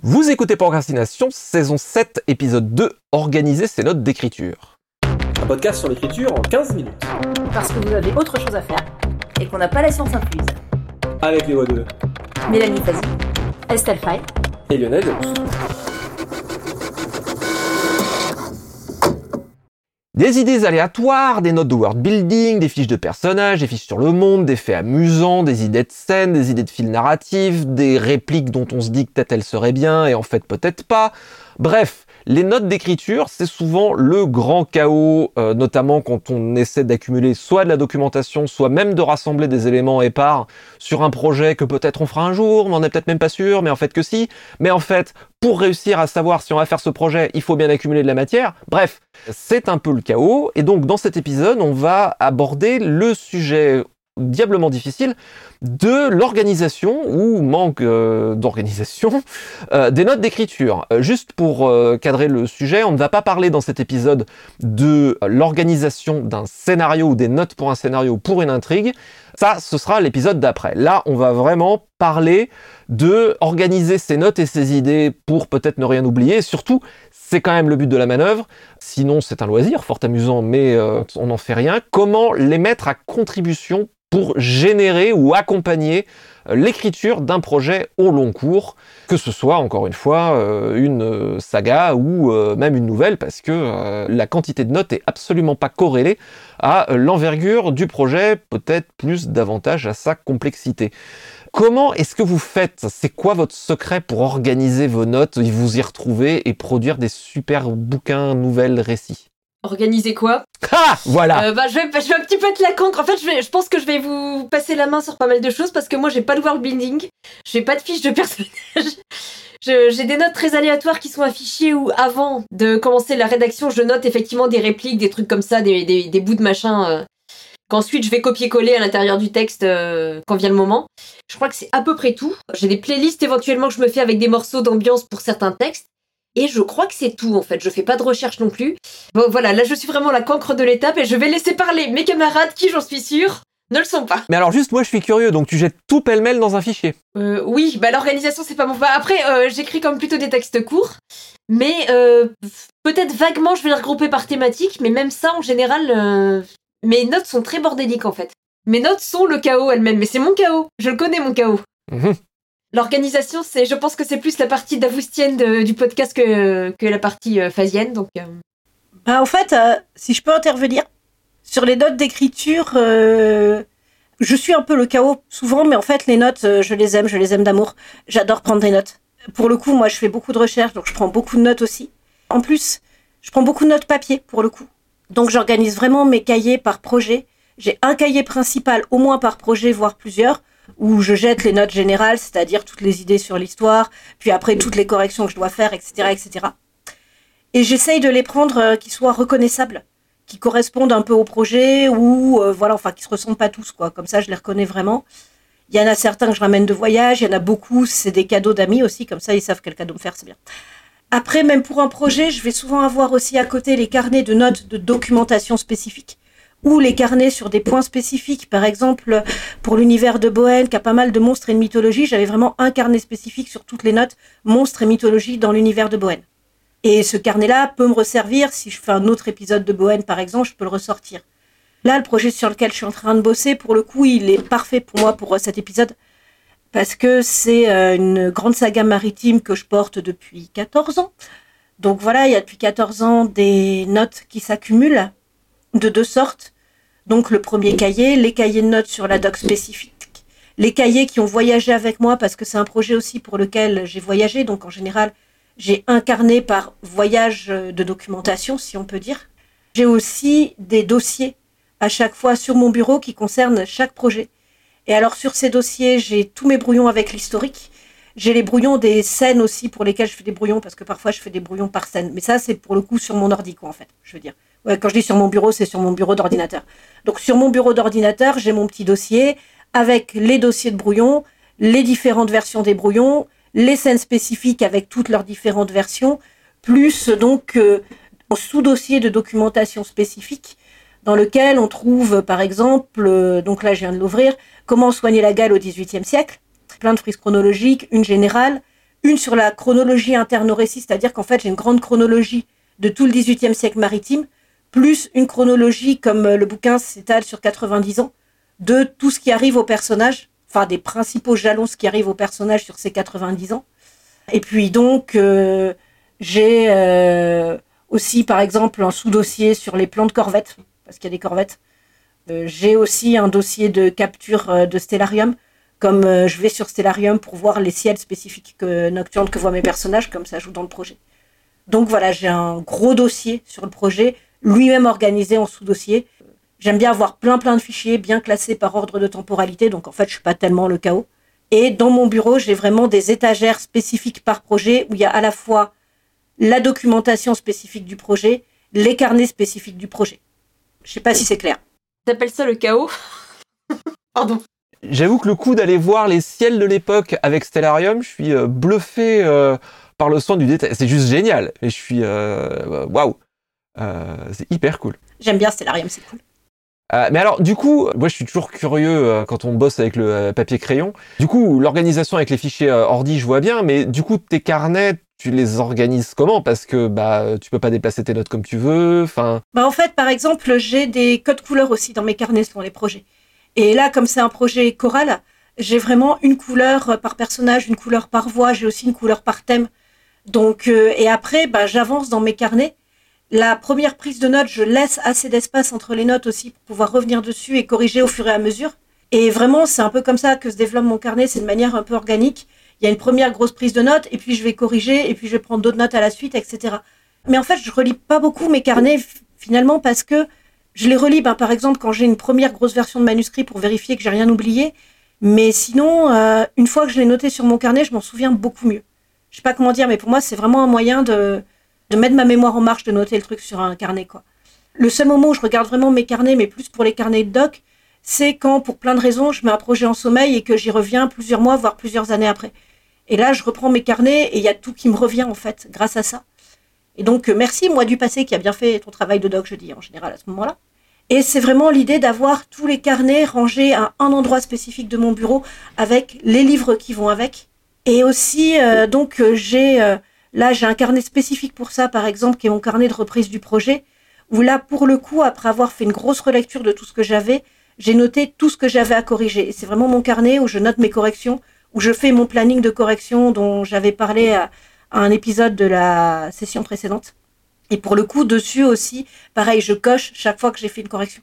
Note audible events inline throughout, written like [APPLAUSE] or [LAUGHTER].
Vous écoutez Procrastination, saison 7, épisode 2, Organiser ses notes d'écriture. Un podcast sur l'écriture en 15 minutes. Parce que vous avez autre chose à faire et qu'on n'a pas la science incluse. Avec les voix de Mélanie Fazi, Estelle Fay et Lionel Delous. Des idées aléatoires, des notes de world building, des fiches de personnages, des fiches sur le monde, des faits amusants, des idées de scène, des idées de fil narratif, des répliques dont on se dit que peut-être elles seraient bien et en fait peut-être pas. Bref, les notes d'écriture, c'est souvent le grand chaos, euh, notamment quand on essaie d'accumuler soit de la documentation, soit même de rassembler des éléments épars sur un projet que peut-être on fera un jour, mais on n'est peut-être même pas sûr, mais en fait que si. Mais en fait, pour réussir à savoir si on va faire ce projet, il faut bien accumuler de la matière. Bref, c'est un peu le chaos. Et donc dans cet épisode, on va aborder le sujet diablement difficile de l'organisation ou manque euh, d'organisation euh, des notes d'écriture. Euh, juste pour cadrer le sujet, on ne va pas parler dans cet épisode de l'organisation d'un scénario ou des notes pour un scénario ou pour une intrigue. Ça, ce sera l'épisode d'après. Là, on va vraiment parler de organiser ses notes et ses idées pour peut-être ne rien oublier. surtout, c'est quand même le but de la manœuvre. Sinon, c'est un loisir, fort amusant, mais on n'en fait rien. Comment les mettre à contribution pour générer ou accompagner euh, l'écriture d'un projet au long cours, que ce soit encore une fois euh, une euh, saga ou même une nouvelle, parce que la quantité de notes est absolument pas corrélée à l'envergure du projet, peut-être plus davantage à sa complexité. Comment est-ce que vous faites? C'est quoi votre secret pour organiser vos notes, vous y retrouver et produire des super bouquins, nouvelles, récits? Organiser quoi Ah Voilà euh, bah, je, vais, je vais un petit peu être la cancre. En fait, je, vais, je pense que je vais vous passer la main sur pas mal de choses parce que moi, j'ai pas de world building, j'ai pas de fiche de personnage. [LAUGHS] j'ai des notes très aléatoires qui sont affichées où, avant de commencer la rédaction, je note effectivement des répliques, des trucs comme ça, des, des, bouts de machin. Euh, qu'ensuite je vais copier-coller à l'intérieur du texte euh, quand vient le moment. Je crois que c'est à peu près tout. J'ai des playlists éventuellement que je me fais avec des morceaux d'ambiance pour certains textes. Et je crois que c'est tout en fait, je fais pas de recherche non plus. Bon voilà, là je suis vraiment la cancre de l'étape et je vais laisser parler mes camarades qui j'en suis sûre ne le sont pas. Mais alors juste moi je suis curieux, donc tu jettes tout pêle-mêle dans un fichier euh, Oui, bah l'organisation c'est pas mon... Bah, après euh, j'écris comme plutôt des textes courts, mais euh, peut-être vaguement je vais les regrouper par thématique, mais même ça en général, euh, mes notes sont très bordéliques en fait. Mes notes sont le chaos elles-mêmes, mais c'est mon chaos, je le connais mon chaos. Mhm. L'organisation, c'est, je pense que c'est plus la partie davoustienne du podcast que, que la partie euh, phasienne. Donc, euh. bah, en fait, euh, si je peux intervenir sur les notes d'écriture, je suis un peu le chaos souvent, mais en fait, les notes, je les aime, je les aime d'amour. J'adore prendre des notes. Pour le coup, moi, je fais beaucoup de recherches, donc je prends beaucoup de notes aussi. En plus, je prends beaucoup de notes papier pour le coup. Donc, j'organise vraiment mes cahiers par projet. J'ai un cahier principal, au moins par projet, voire plusieurs où je jette les notes générales, c'est-à-dire toutes les idées sur l'histoire, puis après toutes les corrections que je dois faire, etc., etc. Et j'essaye de les prendre euh, qui soient reconnaissables, qui correspondent un peu au projet ou euh, voilà, enfin qui se ressemblent pas tous quoi. Comme ça, je les reconnais vraiment. Il y en a certains que je ramène de voyage, il y en a beaucoup, c'est des cadeaux d'amis aussi, comme ça ils savent quel cadeau me faire, c'est bien. Après, même pour un projet, je vais souvent avoir aussi à côté les carnets de notes de documentation spécifiques ou les carnets sur des points spécifiques. Par exemple, pour l'univers de Bohème, qui a pas mal de monstres et de mythologie, j'avais vraiment un carnet spécifique sur toutes les notes monstres et mythologie dans l'univers de Bohème. Et ce carnet-là peut me resservir si je fais un autre épisode de Bohème, par exemple, je peux le ressortir. Là, le projet sur lequel je suis en train de bosser, pour le coup, il est parfait pour moi pour euh, cet épisode. Parce que c'est euh, une grande saga maritime que je porte depuis 14 ans. Donc voilà, il y a depuis 14 ans des notes qui s'accumulent de deux sortes. Donc le premier cahier, les cahiers de notes sur la doc spécifique, les cahiers qui ont voyagé avec moi parce que c'est un projet aussi pour lequel j'ai voyagé. Donc en général, j'ai incarné par voyage de documentation, si on peut dire. J'ai aussi des dossiers à chaque fois sur mon bureau qui concernent chaque projet. Et alors sur ces dossiers, j'ai tous mes brouillons avec l'historique. J'ai les brouillons des scènes aussi pour lesquelles je fais des brouillons parce que parfois je fais des brouillons par scène. Mais ça, c'est pour le coup sur mon ordi, quoi, en fait. Je veux dire quand je dis sur mon bureau, c'est sur mon bureau d'ordinateur. Donc sur mon bureau d'ordinateur, j'ai mon petit dossier avec les dossiers de brouillon, les différentes versions des brouillons, les scènes spécifiques avec toutes leurs différentes versions, plus donc euh, sous-dossier de documentation spécifique dans lequel on trouve par exemple, euh, donc là je viens de l'ouvrir, comment soigner la gale au XVIIIe siècle, plein de frises chronologiques, une générale, Une sur la chronologie interne au récit, c'est-à-dire qu'en fait j'ai une grande chronologie de tout le XVIIIe siècle maritime, plus une chronologie comme euh, le bouquin s'étale sur 90 ans, de tout ce qui arrive au personnage, enfin des principaux jalons ce qui arrive au personnage sur ces 90 ans. Et puis donc euh, j'ai euh, aussi par exemple un sous-dossier sur les plans de corvettes, parce qu'il y a des corvettes. J'ai aussi un dossier de capture de Stellarium, comme je vais sur Stellarium pour voir les ciels spécifiques que- nocturnes que voient mes personnages, comme ça joue dans le projet. Donc voilà, j'ai un gros dossier sur le projet, lui-même organisé en sous-dossier. J'aime bien avoir plein plein de fichiers bien classés par ordre de temporalité, donc en fait je suis pas tellement le chaos. Et dans mon bureau, j'ai vraiment des étagères spécifiques par projet où il y a à la fois la documentation spécifique du projet, les carnets spécifiques du projet. Je sais pas si c'est clair. T'appelles ça le chaos [LAUGHS] Pardon. J'avoue que le coup d'aller voir les ciels de l'époque avec Stellarium, je suis euh, bluffé euh, par le soin du détail. C'est juste génial. Et je suis euh, waouh. C'est hyper cool. J'aime bien Stellarium, c'est cool. Euh, mais alors, du coup, moi je suis toujours curieux euh, quand on bosse avec le euh, papier crayon. Du coup, l'organisation avec les fichiers euh, ordi, je vois bien, mais du coup, tes carnets, tu les organises comment? Parce que bah, tu peux pas déplacer tes notes comme tu veux. Enfin, Bah en fait, par exemple, j'ai des codes couleurs aussi dans mes carnets selon les projets. Et là, comme c'est un projet choral, j'ai vraiment une couleur par personnage, une couleur par voix, j'ai aussi une couleur par thème. Donc, euh, et après, bah, j'avance dans mes carnets. La première prise de notes, je laisse assez d'espace entre les notes aussi pour pouvoir revenir dessus et corriger au fur et à mesure. Et vraiment, c'est un peu comme ça que se développe mon carnet, c'est de manière un peu organique. Il y a une première grosse prise de notes, et puis je vais corriger, et puis je vais prendre d'autres notes à la suite, etc. Mais en fait, je relis pas beaucoup mes carnets finalement parce que je les relis, ben, par exemple, quand j'ai une première grosse version de manuscrit pour vérifier que j'ai rien oublié. Mais sinon, euh, une fois que je l'ai noté sur mon carnet, je m'en souviens beaucoup mieux. Je sais pas comment dire, mais pour moi, c'est vraiment un moyen de, de mettre ma mémoire en marche, de noter le truc sur un carnet, quoi. Le seul moment où je regarde vraiment mes carnets, mais plus pour les carnets de doc, c'est quand, pour plein de raisons, je mets un projet en sommeil et que j'y reviens plusieurs mois, voire plusieurs années après. Et là, je reprends mes carnets et il y a tout qui me revient, en fait, grâce à ça. Et donc, euh, merci, moi, du passé, qui a bien fait ton travail de doc, je dis, en général, à ce moment-là. Et c'est vraiment l'idée d'avoir tous les carnets rangés à un endroit spécifique de mon bureau avec les livres qui vont avec. Et aussi, euh, donc, euh, j'ai, euh, là, j'ai un carnet spécifique pour ça, par exemple, qui est mon carnet de reprise du projet, où là, pour le coup, après avoir fait une grosse relecture de tout ce que j'avais, j'ai noté tout ce que j'avais à corriger. Et c'est vraiment mon carnet où je note mes corrections, où je fais mon planning de correction dont j'avais parlé à, à un épisode de la session précédente. Et pour le coup, dessus aussi, pareil, je coche chaque fois que j'ai fait une correction.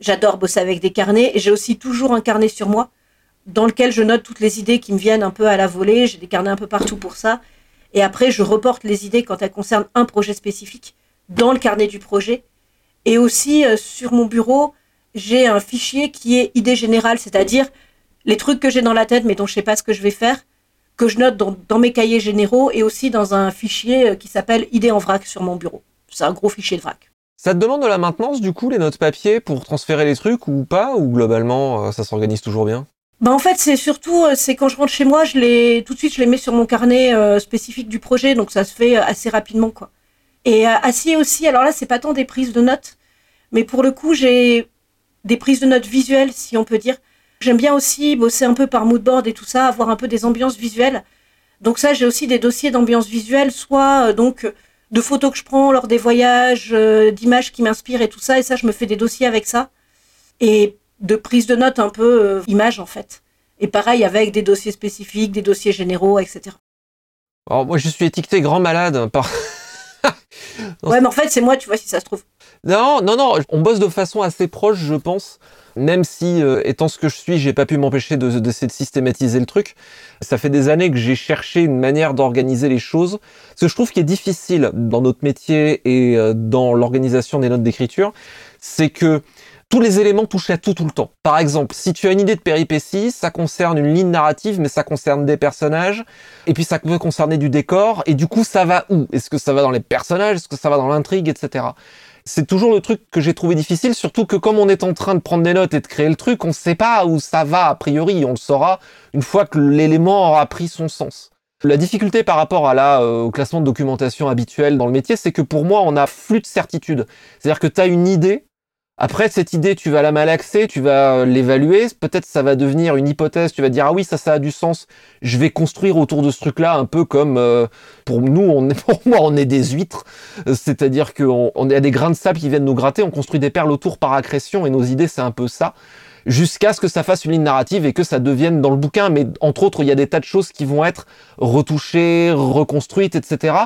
J'adore bosser avec des carnets et j'ai aussi toujours un carnet sur moi dans lequel je note toutes les idées qui me viennent un peu à la volée. J'ai des carnets un peu partout pour ça. Et après, je reporte les idées quand elles concernent un projet spécifique dans le carnet du projet. Et aussi, euh, sur mon bureau, j'ai un fichier qui est idée générale, c'est-à-dire les trucs que j'ai dans la tête mais dont je sais pas ce que je vais faire, que je note dans, dans mes cahiers généraux et aussi dans un fichier euh, qui s'appelle idée en vrac sur mon bureau. C'est un gros fichier de vrac. ça te demande de la maintenance, du coup, les notes papier pour transférer les trucs ou pas Ou globalement, euh, ça s'organise toujours bien? Bah en fait, c'est surtout, euh, c'est quand je rentre chez moi, je les, tout de suite, je les mets sur mon carnet euh, spécifique du projet, donc ça se fait euh, assez rapidement, quoi. Et assis aussi, alors là, c'est pas tant des prises de notes, mais pour le coup, j'ai des prises de notes visuelles, si on peut dire. J'aime bien aussi bosser un peu par moodboard et tout ça, avoir un peu des ambiances visuelles. Donc ça, j'ai aussi des dossiers d'ambiance visuelle, soit donc de photos que je prends lors des voyages, d'images qui m'inspirent et tout ça, et ça, je me fais des dossiers avec ça. Et de prise de notes un peu euh, images en fait. Et pareil avec des dossiers spécifiques, des dossiers généraux, etc. Alors, moi, je suis étiqueté grand malade par. [LAUGHS] Non, Ouais, mais en fait, c'est moi, tu vois, si ça se trouve. Non, non, non, on bosse de façon assez proche, je pense. Même si, euh, étant ce que je suis, j'ai pas pu m'empêcher de- d'essayer de, systématiser le truc. Ça fait des années que j'ai cherché une manière d'organiser les choses. Ce que je trouve qui est difficile dans notre métier et euh, dans l'organisation des notes d'écriture, c'est que tous les éléments touchent à tout tout le temps. Par exemple, si tu as une idée de péripétie, ça concerne une ligne narrative, mais ça concerne des personnages, et puis ça peut concerner du décor, et du coup ça va où? Est-ce que ça va dans les personnages? Est-ce que ça va dans l'intrigue, etc. C'est toujours le truc que j'ai trouvé difficile, surtout que comme on est en train de prendre des notes et de créer le truc, on sait pas où ça va a priori, on le saura une fois que l'élément aura pris son sens. La difficulté par rapport à la, euh, au classement de documentation habituel dans le métier, c'est que pour moi, on a flux de certitude. C'est-à-dire que tu as une idée, Après, cette idée, tu vas la malaxer, tu vas l'évaluer, peut-être ça va devenir une hypothèse, tu vas dire, ah oui, ça, ça a du sens, je vais construire autour de ce truc-là, un peu comme, euh, pour nous, on est, [LAUGHS] pour moi, on est des huîtres, c'est-à-dire qu'on on a des grains de sable qui viennent nous gratter, on construit des perles autour par accrétion, et nos idées, c'est un peu ça, jusqu'à ce que ça fasse une ligne narrative et que ça devienne dans le bouquin, mais entre autres, il y a des tas de choses qui vont être retouchées, reconstruites, etc.,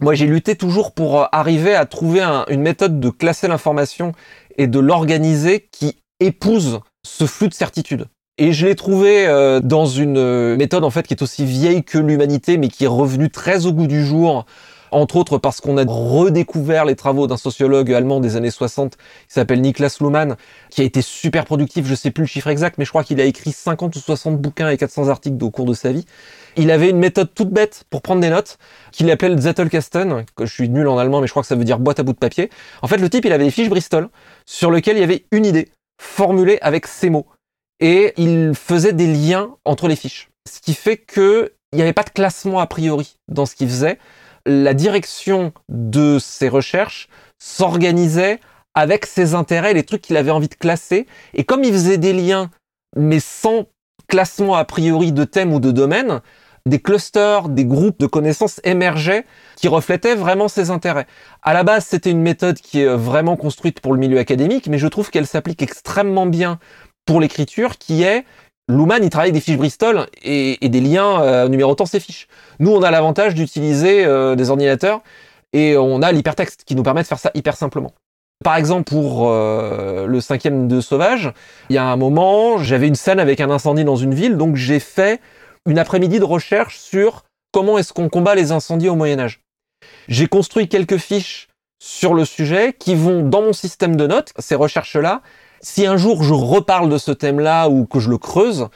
moi, j'ai lutté toujours pour euh, arriver à trouver une méthode de classer l'information et de l'organiser qui épouse ce flux de certitude. Et je l'ai trouvé euh, dans une euh, méthode en fait qui est aussi vieille que l'humanité, mais qui est revenue très au goût du jour, entre autres parce qu'on a redécouvert les travaux d'un sociologue allemand des années 60 qui s'appelle Niklas Luhmann, qui a été super productif, je sais plus le chiffre exact, mais je crois qu'il a écrit 50 ou 60 bouquins et 400 articles au cours de sa vie. Il avait une méthode toute bête pour prendre des notes, qu'il appelait le Zettelkasten, que je suis nul en allemand, mais je crois que ça veut dire boîte à bout de papier. En fait, le type, il avait des fiches Bristol, sur lesquelles il y avait une idée, formulée avec ces mots. Et il faisait des liens entre les fiches. Ce qui fait que il n'y avait pas de classement a priori dans ce qu'il faisait. La direction de ses recherches s'organisait avec ses intérêts, les trucs qu'il avait envie de classer. Et comme il faisait des liens, mais sans classement a priori de thème ou de domaine, des clusters, des groupes de connaissances émergeaient qui reflétaient vraiment ses intérêts. À la base, c'était une méthode qui est vraiment construite pour le milieu académique, mais je trouve qu'elle s'applique extrêmement bien pour l'écriture, qui est Luhmann, il travaille avec des fiches Bristol et, des liens euh, numérotant ses fiches. Nous, on a l'avantage d'utiliser euh, des ordinateurs et on a l'hypertexte qui nous permet de faire ça hyper simplement. Par exemple, pour euh, le cinquième de Sauvage, il y a un moment, j'avais une scène avec un incendie dans une ville, donc j'ai fait une après-midi de recherche sur comment est-ce qu'on combat les incendies au Moyen Âge. J'ai construit quelques fiches sur le sujet qui vont dans mon système de notes, ces recherches-là. Si un jour je reparle de ce thème-là ou que je le creuse,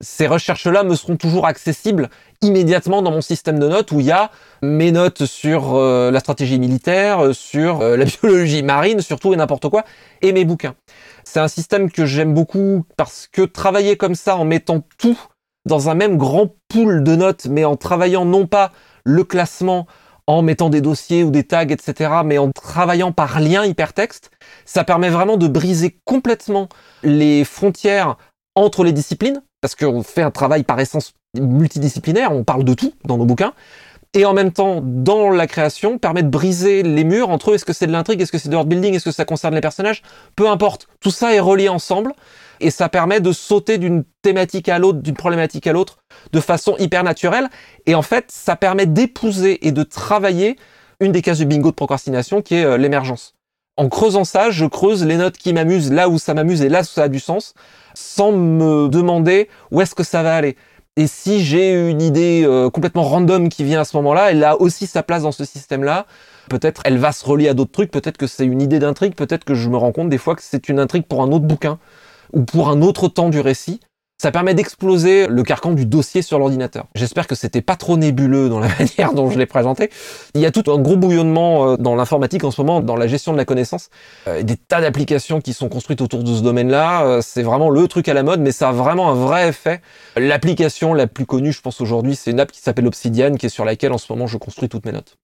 ces recherches-là me seront toujours accessibles immédiatement dans mon système de notes où il y a mes notes sur euh, la stratégie militaire, euh, sur euh, la [LAUGHS] biologie marine, sur tout et n'importe quoi, et mes bouquins. C'est un système que j'aime beaucoup parce que travailler comme ça en mettant tout dans un même grand pool de notes, mais en travaillant non pas le classement, en mettant des dossiers ou des tags, etc., mais en travaillant par lien hypertexte, ça permet vraiment de briser complètement les frontières entre les disciplines, parce qu'on fait un travail par essence multidisciplinaire, on parle de tout dans nos bouquins, et en même temps, dans la création, permet de briser les murs entre. Est-ce que c'est de l'intrigue, est-ce que c'est de world building, est-ce que ça concerne les personnages? Peu importe, tout ça est relié ensemble, et ça permet de sauter d'une thématique à l'autre, d'une problématique à l'autre, de façon hyper naturelle, et en fait, ça permet d'épouser et de travailler une des cases du bingo de procrastination qui est euh, l'émergence. En creusant ça, je creuse les notes qui m'amusent là où ça m'amuse et là où ça a du sens, sans me demander où est-ce que ça va aller. Et si j'ai une idée euh, complètement random qui vient à ce moment-là, elle a aussi sa place dans ce système-là. Peut-être elle va se relier à d'autres trucs, peut-être que c'est une idée d'intrigue, peut-être que je me rends compte des fois que c'est une intrigue pour un autre bouquin ou pour un autre temps du récit. Ça permet d'exploser le carcan du dossier sur l'ordinateur. J'espère que c'était pas trop nébuleux dans la [LAUGHS] manière dont je l'ai présenté. Il y a tout un gros bouillonnement euh, dans l'informatique en ce moment, dans la gestion de la connaissance. Euh, des tas d'applications qui sont construites autour de ce domaine-là. Euh, c'est vraiment le truc à la mode, mais ça a vraiment un vrai effet. L'application la plus connue, je pense aujourd'hui, c'est une app qui s'appelle Obsidian, qui est sur laquelle en ce moment je construis toutes mes notes.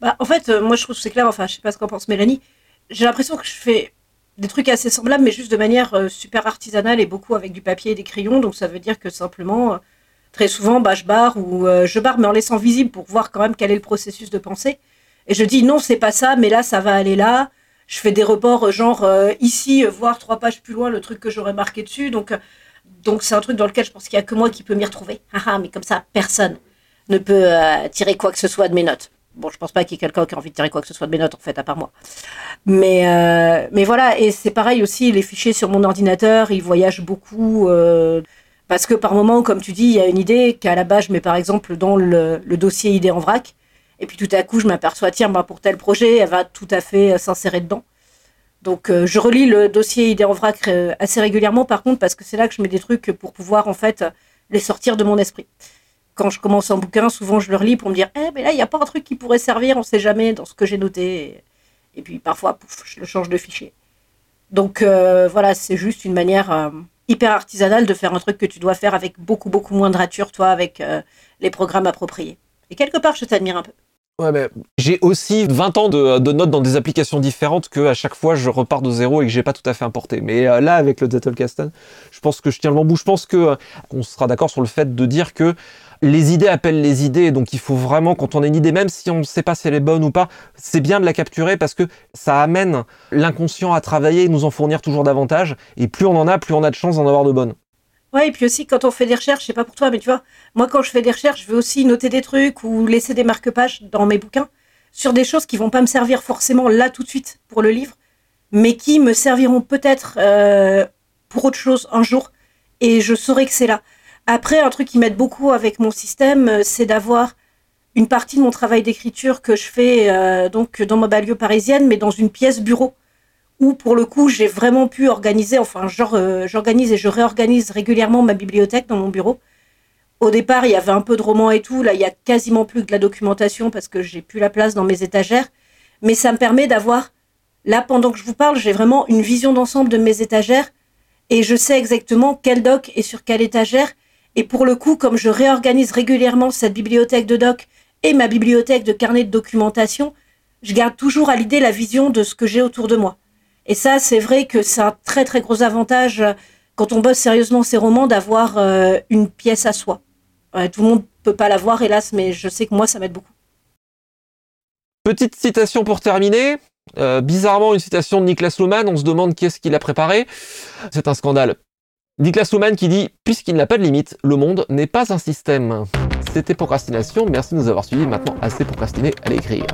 Bah, en fait, moi je trouve que c'est clair, enfin je sais pas ce qu'en pense Mélanie. J'ai l'impression que je fais des trucs assez semblables, mais juste de manière euh, super artisanale et beaucoup avec du papier et des crayons. Donc ça veut dire que simplement, euh, très souvent, bah, je barre ou euh, je barre, mais en laissant visible pour voir quand même quel est le processus de pensée. Et je dis non, c'est pas ça, mais là, ça va aller là. Je fais des reports genre ici, voir trois pages plus loin le truc que j'aurais marqué dessus. Donc donc c'est un truc dans lequel je pense qu'il y a que moi qui peux m'y retrouver. [LAUGHS] Ah, ah, mais comme ça, personne ne peut tirer quoi que ce soit de mes notes. Bon, je pense pas qu'il y ait quelqu'un qui a envie de tirer quoi que ce soit de mes notes, en fait, à part moi. Mais, euh, mais voilà, et c'est pareil aussi, les fichiers sur mon ordinateur, ils voyagent beaucoup. Euh, parce que par moment, comme tu dis, il y a une idée qu'à la base, je mets par exemple dans le, dossier idée en vrac. Et puis tout à coup, je m'aperçois, tiens, moi, pour tel projet, elle va tout à fait euh, s'insérer dedans. Donc je relis le dossier idée en vrac assez régulièrement, par contre, parce que c'est là que je mets des trucs pour pouvoir, en fait, les sortir de mon esprit quand je commence un bouquin, souvent je le relis pour me dire, eh, mais là, il n'y a pas un truc qui pourrait servir, on ne sait jamais dans ce que j'ai noté. Et puis parfois, pouf, je le change de fichier. Donc euh, voilà, c'est juste une manière euh, hyper artisanale de faire un truc que tu dois faire avec beaucoup, beaucoup moins de rature, toi, avec euh, les programmes appropriés. Et quelque part, je t'admire un peu. Ouais, mais j'ai aussi 20 ans de, notes dans des applications différentes que à chaque fois je repars de zéro et que j'ai pas tout à fait importé. Mais là, avec le Zettelkasten, je pense que je tiens le bambou. Je pense que euh, on sera d'accord sur le fait de dire que les idées appellent les idées, donc il faut vraiment, quand on a une idée, même si on ne sait pas si elle est bonne ou pas, c'est bien de la capturer parce que ça amène l'inconscient à travailler et nous en fournir toujours davantage. Et plus on en a, plus on a de chances d'en avoir de bonnes. Ouais, et puis aussi quand on fait des recherches, je pas pour toi, mais tu vois, moi quand je fais des recherches, je veux aussi noter des trucs ou laisser des marque-pages dans mes bouquins sur des choses qui vont pas me servir forcément là tout de suite pour le livre, mais qui me serviront peut-être euh, pour autre chose un jour. Et je saurai que c'est là. Après, un truc qui m'aide beaucoup avec mon système, euh, c'est d'avoir une partie de mon travail d'écriture que je fais euh, donc dans ma banlieue parisienne, mais dans une pièce bureau où pour le coup j'ai vraiment pu organiser, enfin euh, j'organise et je réorganise régulièrement ma bibliothèque dans mon bureau. Au départ, il y avait un peu de romans et tout, là il y a quasiment plus que de la documentation parce que j'ai plus la place dans mes étagères, mais ça me permet d'avoir là pendant que je vous parle, j'ai vraiment une vision d'ensemble de mes étagères et je sais exactement quel doc est sur quelle étagère et pour le coup, comme je réorganise régulièrement cette bibliothèque de doc et ma bibliothèque de carnet de documentation, je garde toujours à l'idée la vision de ce que j'ai autour de moi. Et ça, c'est vrai que c'est un très très gros avantage euh, quand on bosse sérieusement ces romans d'avoir euh, une pièce à soi. tout le monde peut pas l'avoir, hélas, mais je sais que moi, ça m'aide beaucoup. Petite citation pour terminer. Euh, bizarrement, une citation de Niklas Luhmann. On se demande qui est-ce qu'il a préparé. C'est un scandale. Niklas Luhmann qui dit Puisqu'il n'a pas de limite, le monde n'est pas un système. C'était Procrastination. Merci de nous avoir suivis. Maintenant, assez procrastiné à l'écrire.